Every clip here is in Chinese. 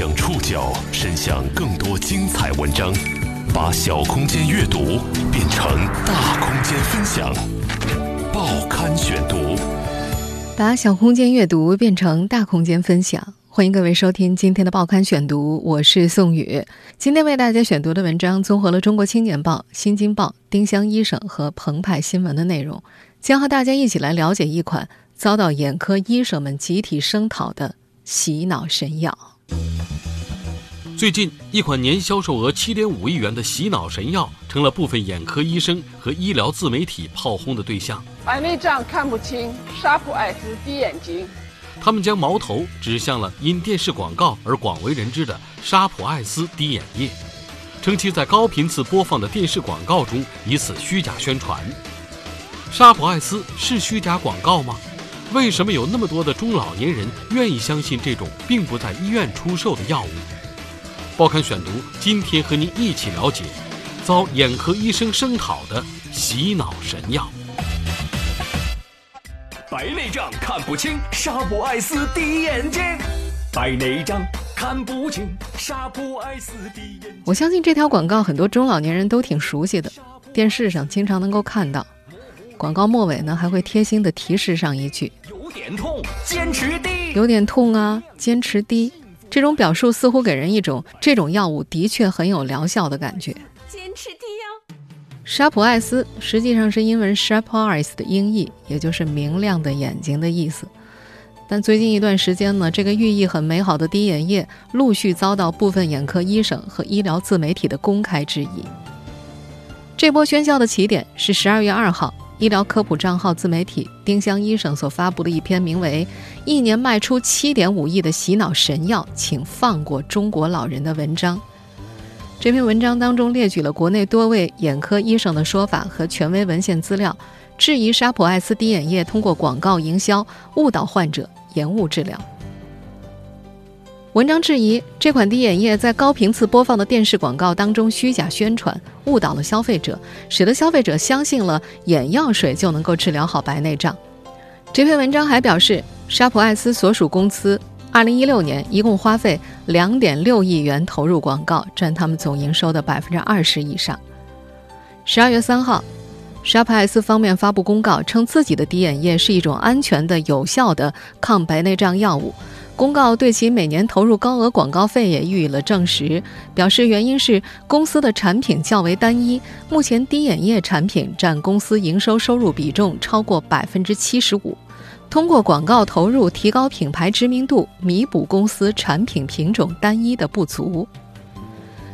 将触角伸向更多精彩文章，把小空间阅读变成大空间分享。报刊选读，把小空间阅读变成大空间分享。欢迎各位收听今天的报刊选读，我是宋宇。今天为大家选读的文章综合了《中国青年报》《新京报》《丁香医生》和澎湃新闻的内容，将和大家一起来了解一款遭到眼科医生们集体声讨的洗脑神药。最近，一款年销售额七点五亿元的洗脑神药，成了部分眼科医生和医疗自媒体炮轰的对象。白内障看不清，沙普艾斯滴眼睛。他们将矛头指向了因电视广告而广为人知的沙普艾斯滴眼液，称其在高频次播放的电视广告中以此虚假宣传。沙普艾斯是虚假广告吗？为什么有那么多的中老年人愿意相信这种并不在医院出售的药物？报刊选读，今天和您一起了解遭眼科医生声讨的洗脑神药。白内障看不清，沙普爱斯滴眼睛。白内障看不清，沙普爱斯滴眼睛。我相信这条广告很多中老年人都挺熟悉的，电视上经常能够看到。广告末尾呢，还会贴心的提示上一句：“有点痛，坚持滴。”有点痛啊，坚持滴。这种表述似乎给人一种这种药物的确很有疗效的感觉。坚持滴呀。沙普爱斯实际上是英文 sharp eyes 的音译，也就是明亮的眼睛的意思。但最近一段时间呢，这个寓意很美好的滴眼液陆续遭到部分眼科医生和医疗自媒体的公开质疑。这波喧嚣的起点是十二月二号，医疗科普账号自媒体丁香医生所发布的一篇名为《一年卖出七点五亿的洗脑神药，请放过中国老人》的文章。这篇文章当中列举了国内多位眼科医生的说法和权威文献资料，质疑沙普爱斯滴眼液通过广告营销误导患者、延误治疗。文章质疑这款滴眼液在高频次播放的电视广告当中虚假宣传，误导了消费者，使得消费者相信了眼药水就能够治疗好白内障。这篇文章还表示，沙普爱斯所属公司。二零一六年，一共花费两点六亿元投入广告，占他们总营收的百分之二十以上。十二月三号，沙普爱斯方面发布公告，称自己的滴眼液是一种安全的、有效的抗白内障药物。公告对其每年投入高额广告费也予以了证实，表示原因是公司的产品较为单一，目前滴眼液产品占公司营收收入比重超过百分之七十五。通过广告投入提高品牌知名度，弥补公司产品品种单一的不足。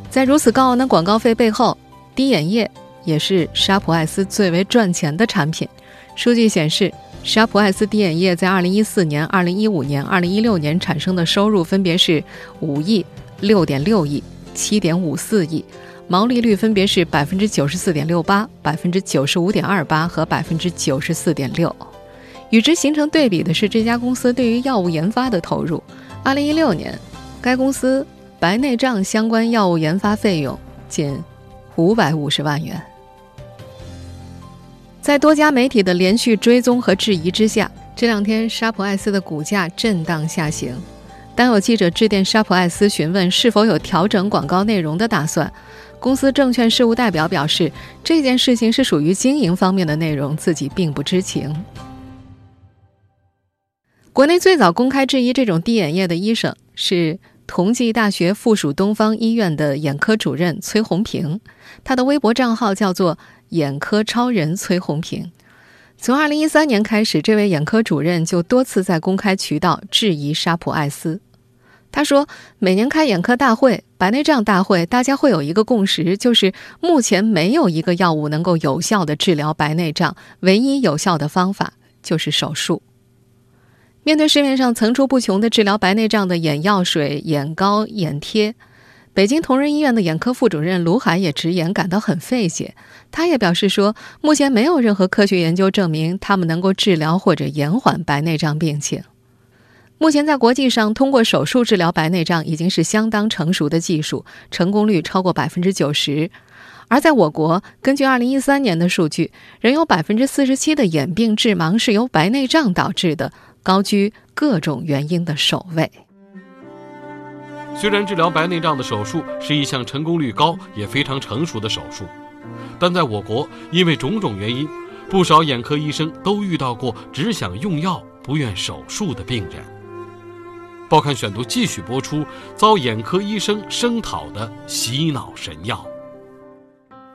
在如此高昂的广告费背后，滴眼液也是沙普爱斯最为赚钱的产品。数据显示，沙普爱斯滴眼液在2014年、2015年、2016年产生的收入分别是5亿、6.6亿、7.54亿，毛利率分别是94.68%、95.28%和94.6%。与之形成对比的是，这家公司对于药物研发的投入。二零一六年，该公司白内障相关药物研发费用仅五百五十万元。在多家媒体的连续追踪和质疑之下，这两天沙普爱斯的股价震荡下行。当有记者致电沙普爱斯询问是否有调整广告内容的打算，公司证券事务代表表示，这件事情是属于经营方面的内容，自己并不知情。国内最早公开质疑这种滴眼液的医生是同济大学附属东方医院的眼科主任崔红平，他的微博账号叫做“眼科超人崔红平”。从2013年开始，这位眼科主任就多次在公开渠道质疑沙普爱斯。他说：“每年开眼科大会、白内障大会，大家会有一个共识，就是目前没有一个药物能够有效的治疗白内障，唯一有效的方法就是手术。”面对市面上层出不穷的治疗白内障的眼药水、眼膏、眼贴，北京同仁医院的眼科副主任卢海也直言感到很费解。他也表示说，目前没有任何科学研究证明他们能够治疗或者延缓白内障病情。目前在国际上，通过手术治疗白内障已经是相当成熟的技术，成功率超过百分之九十。而在我国，根据二零一三年的数据，仍有百分之四十七的眼病致盲是由白内障导致的。高居各种原因的首位。虽然治疗白内障的手术是一项成功率高也非常成熟的手术，但在我国，因为种种原因，不少眼科医生都遇到过只想用药不愿手术的病人。报刊选读继续播出遭眼科医生声讨的洗脑神药。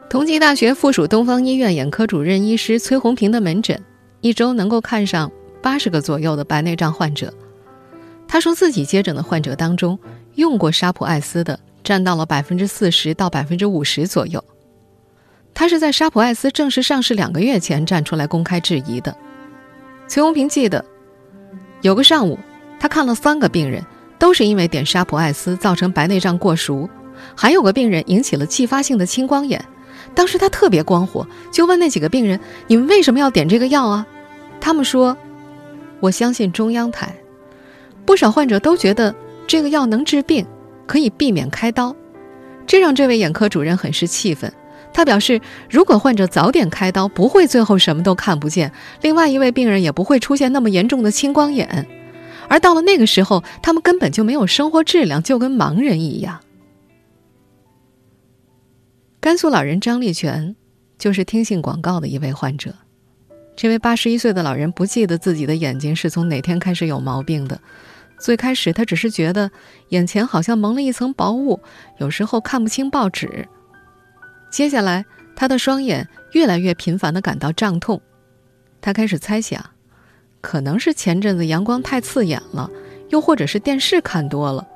同济大学附属东方医院眼科主任医师崔红平的门诊，一周能够看上八十个左右的白内障患者。他说自己接诊的患者当中，用过沙普艾斯的占到了百分之四十到百分之五十左右。他是在沙普艾斯正式上市两个月前站出来公开质疑的。崔红平记得，有个上午，他看了三个病人，都是因为点沙普艾斯造成白内障过熟，还有个病人引起了继发性的青光眼。当时他特别光火，就问那几个病人：“你们为什么要点这个药啊？”他们说：“我相信中央台。”不少患者都觉得这个药能治病，可以避免开刀，这让这位眼科主任很是气愤。他表示，如果患者早点开刀，不会最后什么都看不见，另外一位病人也不会出现那么严重的青光眼，而到了那个时候，他们根本就没有生活质量，就跟盲人一样。甘肃老人张立全，就是听信广告的一位患者。这位八十一岁的老人不记得自己的眼睛是从哪天开始有毛病的。最开始他只是觉得眼前好像蒙了一层薄雾，有时候看不清报纸。接下来他的双眼越来越频繁地感到胀痛，他开始猜想，可能是前阵子阳光太刺眼了，又或者是电视看多了，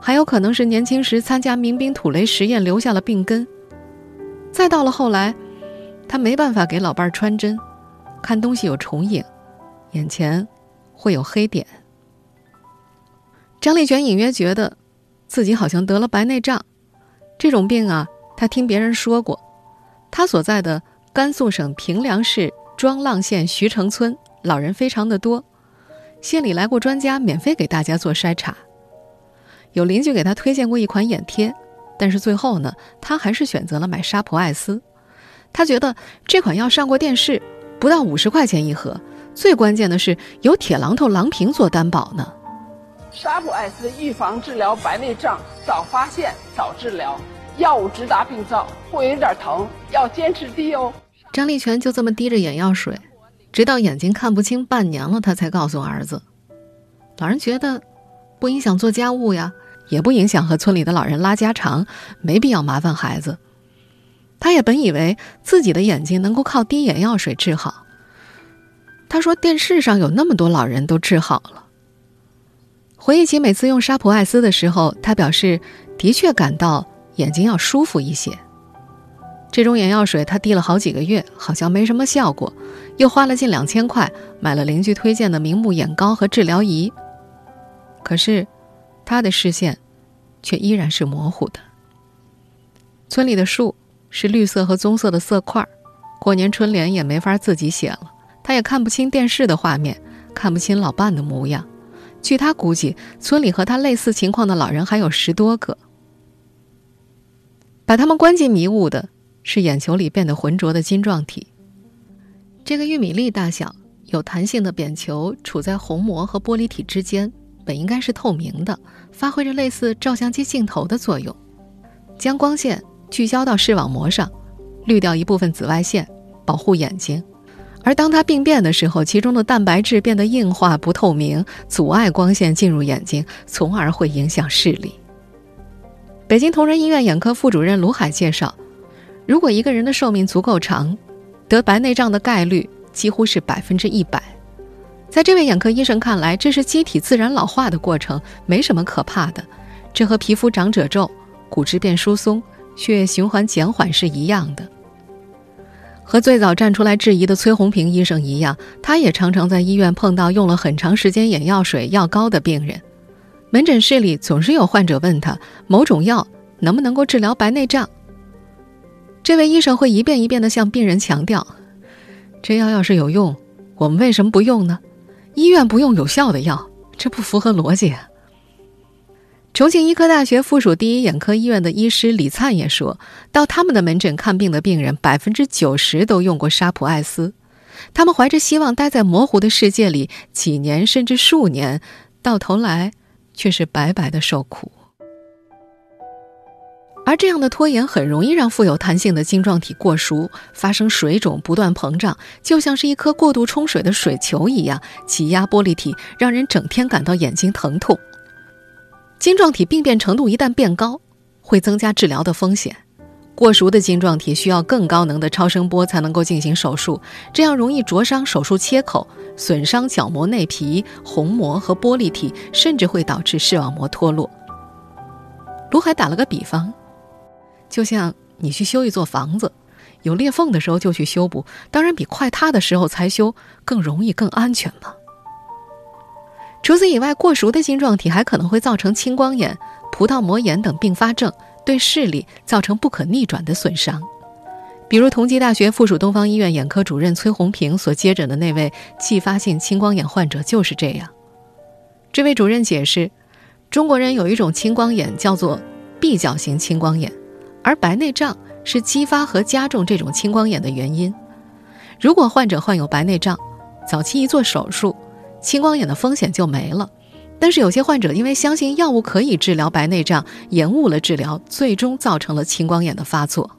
还有可能是年轻时参加民兵土雷实验留下了病根。再到了后来，他没办法给老伴儿穿针，看东西有重影，眼前会有黑点。张立全隐约觉得，自己好像得了白内障。这种病啊，他听别人说过。他所在的甘肃省平凉市庄浪县徐城村，老人非常的多，县里来过专家，免费给大家做筛查。有邻居给他推荐过一款眼贴。但是最后呢，他还是选择了买沙普艾斯。他觉得这款药上过电视，不到五十块钱一盒。最关键的是有铁榔头郎平做担保呢。沙普艾斯预防治疗白内障，早发现早治疗，药物直达病灶，会有点疼，要坚持滴哦。张立全就这么滴着眼药水，直到眼睛看不清半年了，他才告诉儿子。老人觉得不影响做家务呀。也不影响和村里的老人拉家常，没必要麻烦孩子。他也本以为自己的眼睛能够靠滴眼药水治好。他说：“电视上有那么多老人都治好了。”回忆起每次用沙普艾斯的时候，他表示的确感到眼睛要舒服一些。这种眼药水他滴了好几个月，好像没什么效果，又花了近两千块买了邻居推荐的明目眼膏和治疗仪。可是。他的视线，却依然是模糊的。村里的树是绿色和棕色的色块，过年春联也没法自己写了。他也看不清电视的画面，看不清老伴的模样。据他估计，村里和他类似情况的老人还有十多个。把他们关进迷雾的是眼球里变得浑浊的晶状体。这个玉米粒大小、有弹性的扁球处在虹膜和玻璃体之间。本应该是透明的，发挥着类似照相机镜头的作用，将光线聚焦到视网膜上，滤掉一部分紫外线，保护眼睛。而当它病变的时候，其中的蛋白质变得硬化不透明，阻碍光线进入眼睛，从而会影响视力。北京同仁医院眼科副主任卢海介绍，如果一个人的寿命足够长，得白内障的概率几乎是百分之一百。在这位眼科医生看来，这是机体自然老化的过程，没什么可怕的。这和皮肤长褶皱、骨质变疏松、血液循环减缓是一样的。和最早站出来质疑的崔红平医生一样，他也常常在医院碰到用了很长时间眼药水、药膏的病人。门诊室里总是有患者问他某种药能不能够治疗白内障。这位医生会一遍一遍地向病人强调：这药要是有用，我们为什么不用呢？医院不用有效的药，这不符合逻辑。重庆医科大学附属第一眼科医院的医师李灿也说到，他们的门诊看病的病人百分之九十都用过沙普艾斯，他们怀着希望待在模糊的世界里几年甚至数年，到头来却是白白的受苦。而这样的拖延很容易让富有弹性的晶状体过熟，发生水肿，不断膨胀，就像是一颗过度冲水的水球一样，挤压玻璃体，让人整天感到眼睛疼痛。晶状体病变程度一旦变高，会增加治疗的风险。过熟的晶状体需要更高能的超声波才能够进行手术，这样容易灼伤手术切口，损伤角膜内皮、虹膜和玻璃体，甚至会导致视网膜脱落。卢海打了个比方。就像你去修一座房子，有裂缝的时候就去修补，当然比快塌的时候才修更容易、更安全嘛。除此以外，过熟的晶状体还可能会造成青光眼、葡萄膜炎等并发症，对视力造成不可逆转的损伤。比如，同济大学附属东方医院眼科主任崔红平所接诊的那位继发性青光眼患者就是这样。这位主任解释，中国人有一种青光眼叫做闭角型青光眼。而白内障是激发和加重这种青光眼的原因。如果患者患有白内障，早期一做手术，青光眼的风险就没了。但是有些患者因为相信药物可以治疗白内障，延误了治疗，最终造成了青光眼的发作。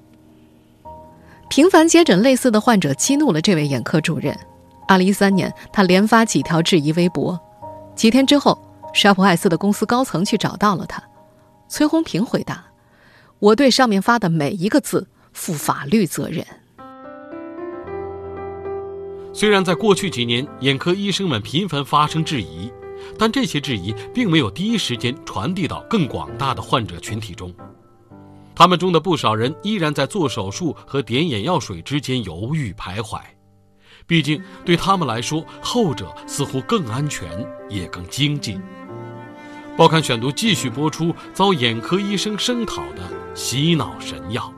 频繁接诊类似的患者激怒了这位眼科主任。二零一三年，他连发几条质疑微博。几天之后，沙普爱斯的公司高层去找到了他。崔红平回答。我对上面发的每一个字负法律责任。虽然在过去几年，眼科医生们频繁发生质疑，但这些质疑并没有第一时间传递到更广大的患者群体中。他们中的不少人依然在做手术和点眼药水之间犹豫徘徊，毕竟对他们来说，后者似乎更安全，也更经济。报刊选读继续播出遭眼科医生声讨的洗脑神药。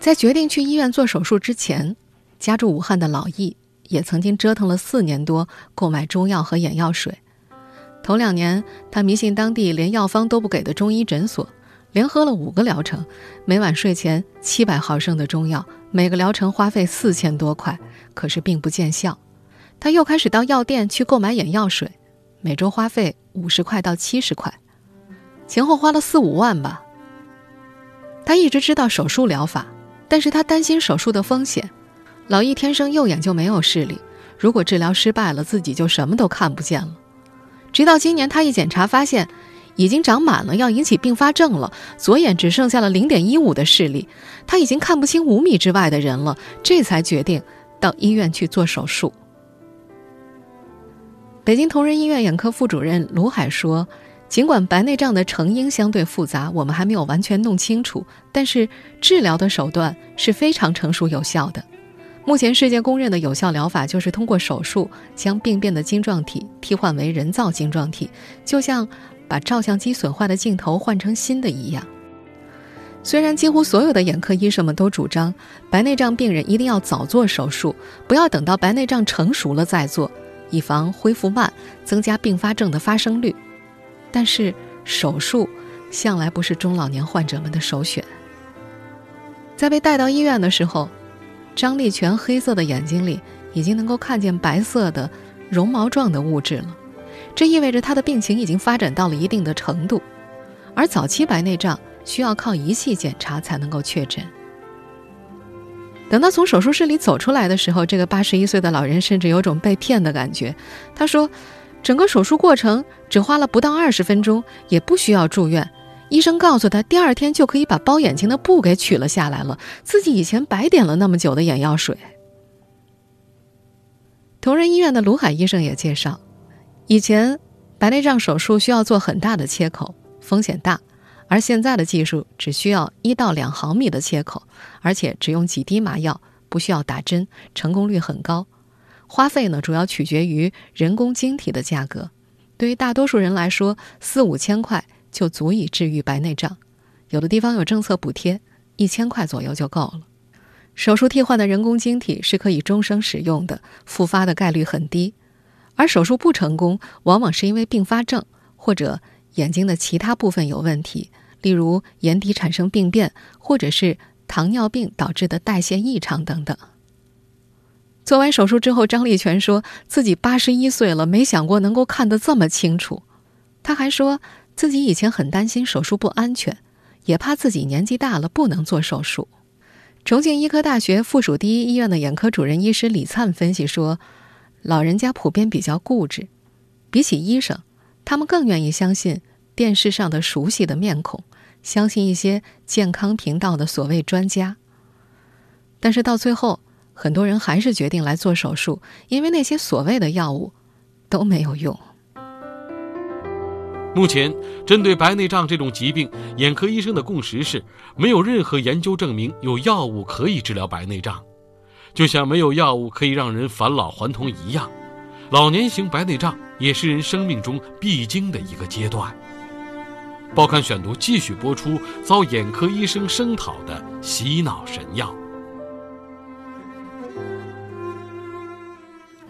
在决定去医院做手术之前，家住武汉的老易也曾经折腾了四年多购买中药和眼药水。头两年，他迷信当地连药方都不给的中医诊所，连喝了五个疗程，每晚睡前七百毫升的中药，每个疗程花费四千多块，可是并不见效。他又开始到药店去购买眼药水，每周花费五十块到七十块，前后花了四五万吧。他一直知道手术疗法，但是他担心手术的风险。老易天生右眼就没有视力，如果治疗失败了，自己就什么都看不见了。直到今年，他一检查发现，已经长满了，要引起并发症了。左眼只剩下了零点一五的视力，他已经看不清五米之外的人了，这才决定到医院去做手术。北京同仁医院眼科副主任卢海说：“尽管白内障的成因相对复杂，我们还没有完全弄清楚，但是治疗的手段是非常成熟有效的。目前世界公认的有效疗法就是通过手术将病变的晶状体替换为人造晶状体，就像把照相机损坏的镜头换成新的一样。虽然几乎所有的眼科医生们都主张白内障病人一定要早做手术，不要等到白内障成熟了再做。”以防恢复慢，增加并发症的发生率，但是手术向来不是中老年患者们的首选。在被带到医院的时候，张立全黑色的眼睛里已经能够看见白色的绒毛状的物质了，这意味着他的病情已经发展到了一定的程度，而早期白内障需要靠仪器检查才能够确诊。等他从手术室里走出来的时候，这个八十一岁的老人甚至有种被骗的感觉。他说：“整个手术过程只花了不到二十分钟，也不需要住院。医生告诉他，第二天就可以把包眼睛的布给取了下来了。自己以前白点了那么久的眼药水。”同仁医院的卢海医生也介绍，以前白内障手术需要做很大的切口，风险大。而现在的技术只需要一到两毫米的切口，而且只用几滴麻药，不需要打针，成功率很高。花费呢，主要取决于人工晶体的价格。对于大多数人来说，四五千块就足以治愈白内障。有的地方有政策补贴，一千块左右就够了。手术替换的人工晶体是可以终生使用的，复发的概率很低。而手术不成功，往往是因为并发症或者眼睛的其他部分有问题。例如眼底产生病变，或者是糖尿病导致的代谢异常等等。做完手术之后，张立全说自己八十一岁了，没想过能够看得这么清楚。他还说自己以前很担心手术不安全，也怕自己年纪大了不能做手术。重庆医科大学附属第一医院的眼科主任医师李灿分析说，老人家普遍比较固执，比起医生，他们更愿意相信电视上的熟悉的面孔，相信一些健康频道的所谓专家。但是到最后，很多人还是决定来做手术，因为那些所谓的药物都没有用。目前，针对白内障这种疾病，眼科医生的共识是，没有任何研究证明有药物可以治疗白内障，就像没有药物可以让人返老还童一样，老年型白内障也是人生命中必经的一个阶段。报刊选读继续播出遭眼科医生声讨的洗脑神药。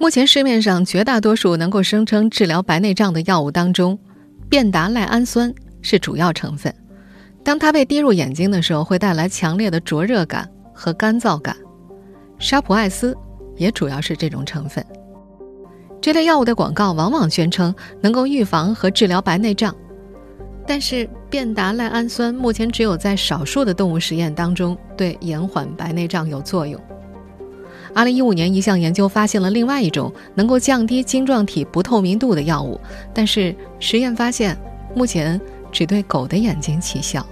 目前市面上绝大多数能够声称治疗白内障的药物当中，变达赖氨酸是主要成分，当它被滴入眼睛的时候，会带来强烈的灼热感和干燥感。沙普艾斯也主要是这种成分。这类药物的广告往往宣称能够预防和治疗白内障，但是变达赖氨酸目前只有在少数的动物实验当中对延缓白内障有作用。二零一五年，一项研究发现了另外一种能够降低晶状体不透明度的药物，但是实验发现，目前只对狗的眼睛起效。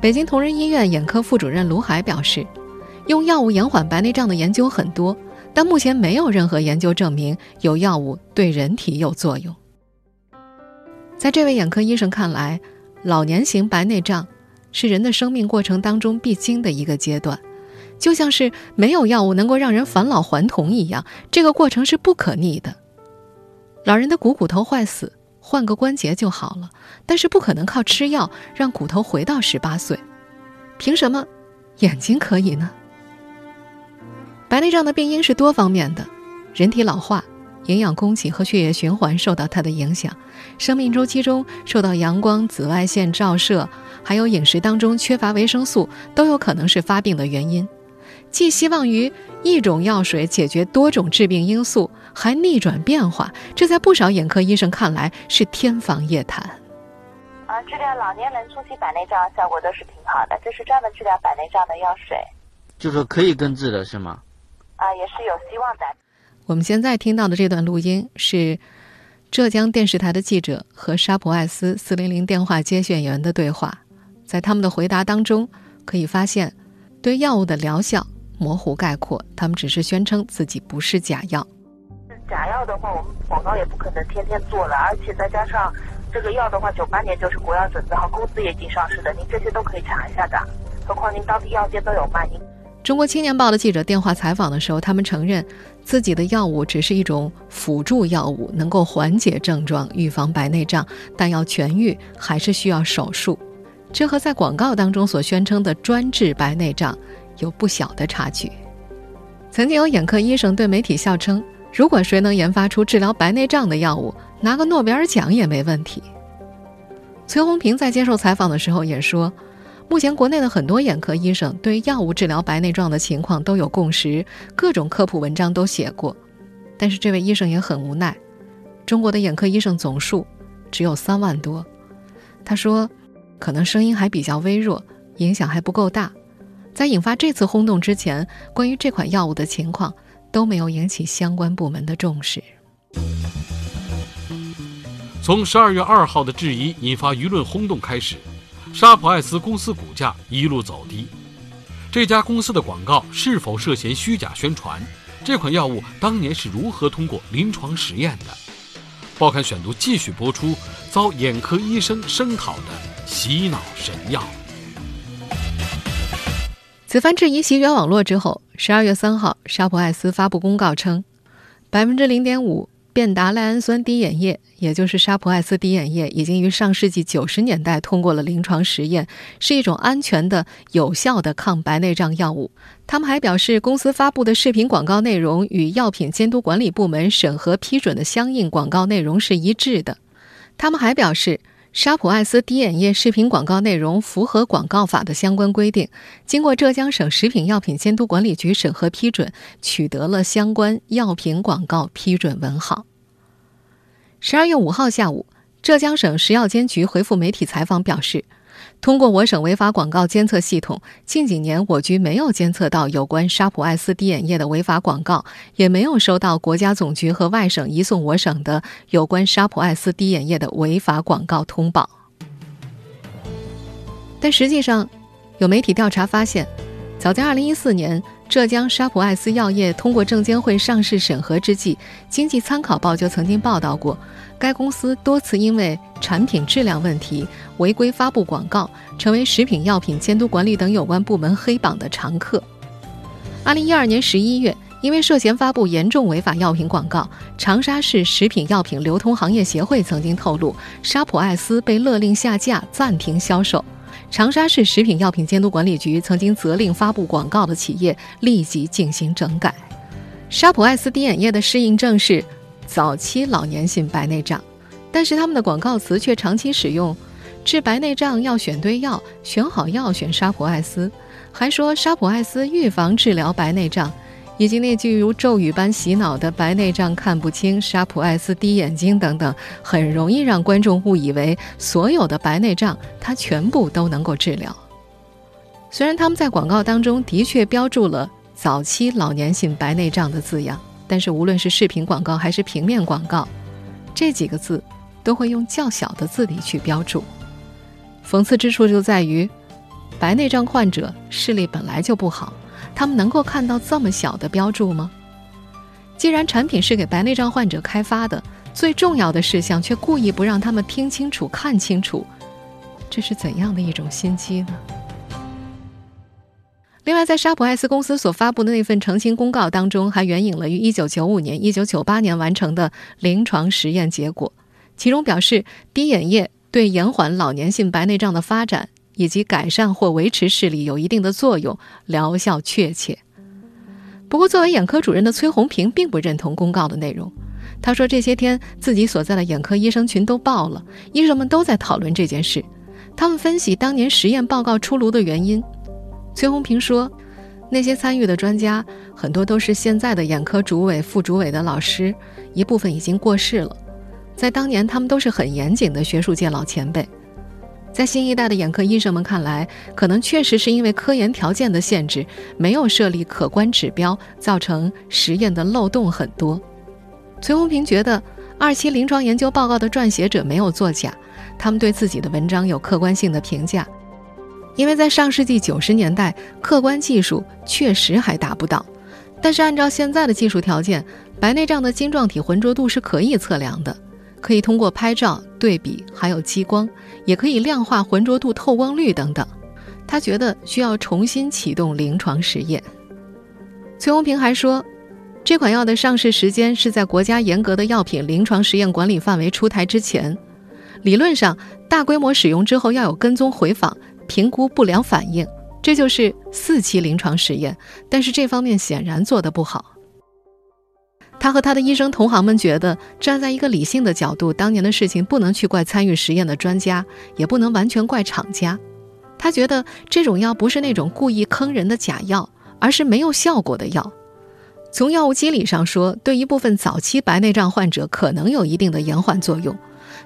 北京同仁医院眼科副主任卢海表示，用药物延缓白内障的研究很多，但目前没有任何研究证明有药物对人体有作用。在这位眼科医生看来，老年型白内障是人的生命过程当中必经的一个阶段。就像是没有药物能够让人返老还童一样，这个过程是不可逆的。老人的股骨头坏死，换个关节就好了，但是不可能靠吃药让骨头回到十八岁。凭什么眼睛可以呢？白内障的病因是多方面的，人体老化、营养供给和血液循环受到它的影响，生命周期中受到阳光、紫外线照射，还有饮食当中缺乏维生素，都有可能是发病的原因。寄希望于一种药水解决多种致病因素，还逆转变化，这在不少眼科医生看来是天方夜谭。啊，治疗老年人初期白内障效果都是挺好的，这是专门治疗白内障的药水，就是可以根治的是吗？啊，也是有希望的。我们现在听到的这段录音是浙江电视台的记者和沙普艾斯四零零电话接线员的对话，在他们的回答当中可以发现，对药物的疗效。模糊概括，他们只是宣称自己不是假药。假药的话，我们广告也不可能天天做了，而且再加上这个药的话，九八年就是国药准字号，公司也已经上市的，您这些都可以查一下的。何况您当地药店都有卖。您中国青年报的记者电话采访的时候，他们承认自己的药物只是一种辅助药物，能够缓解症状、预防白内障，但要痊愈还是需要手术。这和在广告当中所宣称的专治白内障。有不小的差距。曾经有眼科医生对媒体笑称：“如果谁能研发出治疗白内障的药物，拿个诺贝尔奖也没问题。”崔红平在接受采访的时候也说：“目前国内的很多眼科医生对药物治疗白内障的情况都有共识，各种科普文章都写过。但是这位医生也很无奈，中国的眼科医生总数只有三万多。他说，可能声音还比较微弱，影响还不够大。”在引发这次轰动之前，关于这款药物的情况都没有引起相关部门的重视。从十二月二号的质疑引发舆论轰动开始，沙普艾斯公司股价一路走低。这家公司的广告是否涉嫌虚假宣传？这款药物当年是如何通过临床实验的？报刊选读继续播出：遭眼科医生声讨的洗脑神药。此番质疑席卷网络之后，十二月三号，沙普艾斯发布公告称，百分之零点五便达赖氨酸滴眼液，也就是沙普艾斯滴眼液，已经于上世纪九十年代通过了临床实验，是一种安全的、有效的抗白内障药物。他们还表示，公司发布的视频广告内容与药品监督管理部门审核批准的相应广告内容是一致的。他们还表示。沙普艾斯滴眼液视频广告内容符合广告法的相关规定，经过浙江省食品药品监督管理局审核批准，取得了相关药品广告批准文号。十二月五号下午，浙江省食药监局回复媒体采访表示，通过我省违法广告监测系统，近几年我局没有监测到有关沙普爱思滴眼液的违法广告，也没有收到国家总局和外省移送我省的有关沙普爱思滴眼液的违法广告通报。但实际上，有媒体调查发现，早在2014年，浙江沙普爱思药业通过证监会上市审核之际，《经济参考报》就曾经报道过，该公司多次因为产品质量问题违规发布广告，成为食品药品监督管理等有关部门黑榜的常客。2012年11月，因为涉嫌发布严重违法药品广告，长沙市食品药品流通行业协会曾经透露，沙普爱思被勒令下架、暂停销售。长沙市食品药品监督管理局曾经责令发布广告的企业立即进行整改。沙普爱思滴眼液的适应症是早期老年性白内障，但是他们的广告词却长期使用“治白内障要选对药，选好药选沙普爱思”，还说沙普爱思预防治疗白内障。以及那句如咒语般洗脑的“白内障看不清，沙普爱斯滴眼睛”等等，很容易让观众误以为所有的白内障它全部都能够治疗。虽然他们在广告当中的确标注了“早期老年性白内障”的字样，但是无论是视频广告还是平面广告，这几个字都会用较小的字体去标注。讽刺之处就在于，白内障患者视力本来就不好。他们能够看到这么小的标注吗？既然产品是给白内障患者开发的，最重要的事项却故意不让他们听清楚、看清楚，这是怎样的一种心机呢？另外，在沙普爱思公司所发布的那份澄清公告当中，还援引了于1995年、1998年完成的临床实验结果，其中表示滴眼液对延缓老年性白内障的发展。以及改善或维持视力有一定的作用，疗效确切。不过，作为眼科主任的崔红平并不认同公告的内容。他说：“这些天自己所在的眼科医生群都爆了，医生们都在讨论这件事。他们分析当年实验报告出炉的原因。”崔红平说：“那些参与的专家很多都是现在的眼科主委、副主委的老师，一部分已经过世了。在当年，他们都是很严谨的学术界老前辈。”在新一代的眼科医生们看来，可能确实是因为科研条件的限制，没有设立可观指标，造成实验的漏洞很多。崔红平觉得，二期临床研究报告的撰写者没有作假，他们对自己的文章有客观性的评价，因为在上世纪九十年代，客观技术确实还达不到。但是按照现在的技术条件，白内障的晶状体浑浊度是可以测量的。可以通过拍照、对比，还有激光，也可以量化浑浊度、透光率等等。他觉得需要重新启动临床实验。崔红平还说，这款药的上市时间是在国家严格的药品临床实验管理范围出台之前。理论上，大规模使用之后要有跟踪回访、评估不良反应，这就是四期临床实验。但是这方面显然做得不好。他和他的医生同行们觉得，站在一个理性的角度，当年的事情不能去怪参与实验的专家，也不能完全怪厂家。他觉得这种药不是那种故意坑人的假药，而是没有效果的药。从药物机理上说，对一部分早期白内障患者可能有一定的延缓作用。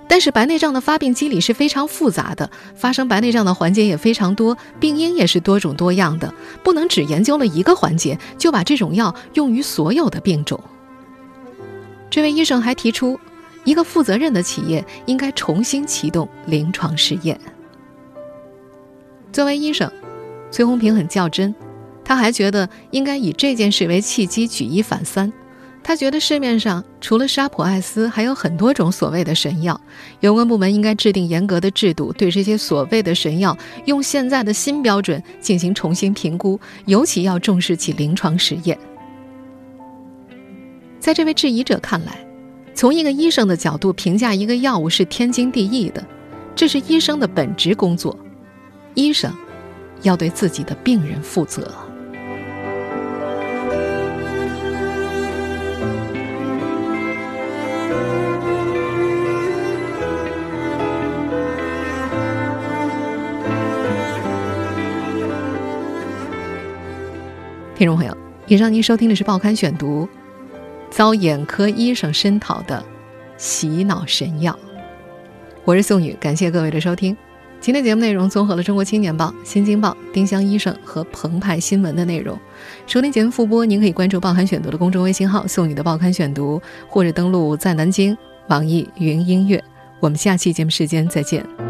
但是白内障的发病机理是非常复杂的，发生白内障的环节也非常多，病因也是多种多样的，不能只研究了一个环节就把这种药用于所有的病种。这位医生还提出，一个负责任的企业应该重新启动临床试验。作为医生，崔红平很较真，他还觉得应该以这件事为契机举一反三。他觉得市面上除了沙普爱思，还有很多种所谓的神药，有关部门应该制定严格的制度，对这些所谓的神药用现在的新标准进行重新评估，尤其要重视起临床实验。在这位质疑者看来，从一个医生的角度评价一个药物是天经地义的，这是医生的本职工作。医生要对自己的病人负责。听众朋友，以上您收听的是《报刊选读》。遭眼科医生声讨的洗脑神药。我是宋宇，感谢各位的收听。今天节目内容综合了《中国青年报》《新京报》《丁香医生》和澎湃新闻的内容。收听节目复播，您可以关注“报刊选读”的公众微信号“宋宇的报刊选读”，或者登录在南京网易云音乐。我们下期节目时间再见。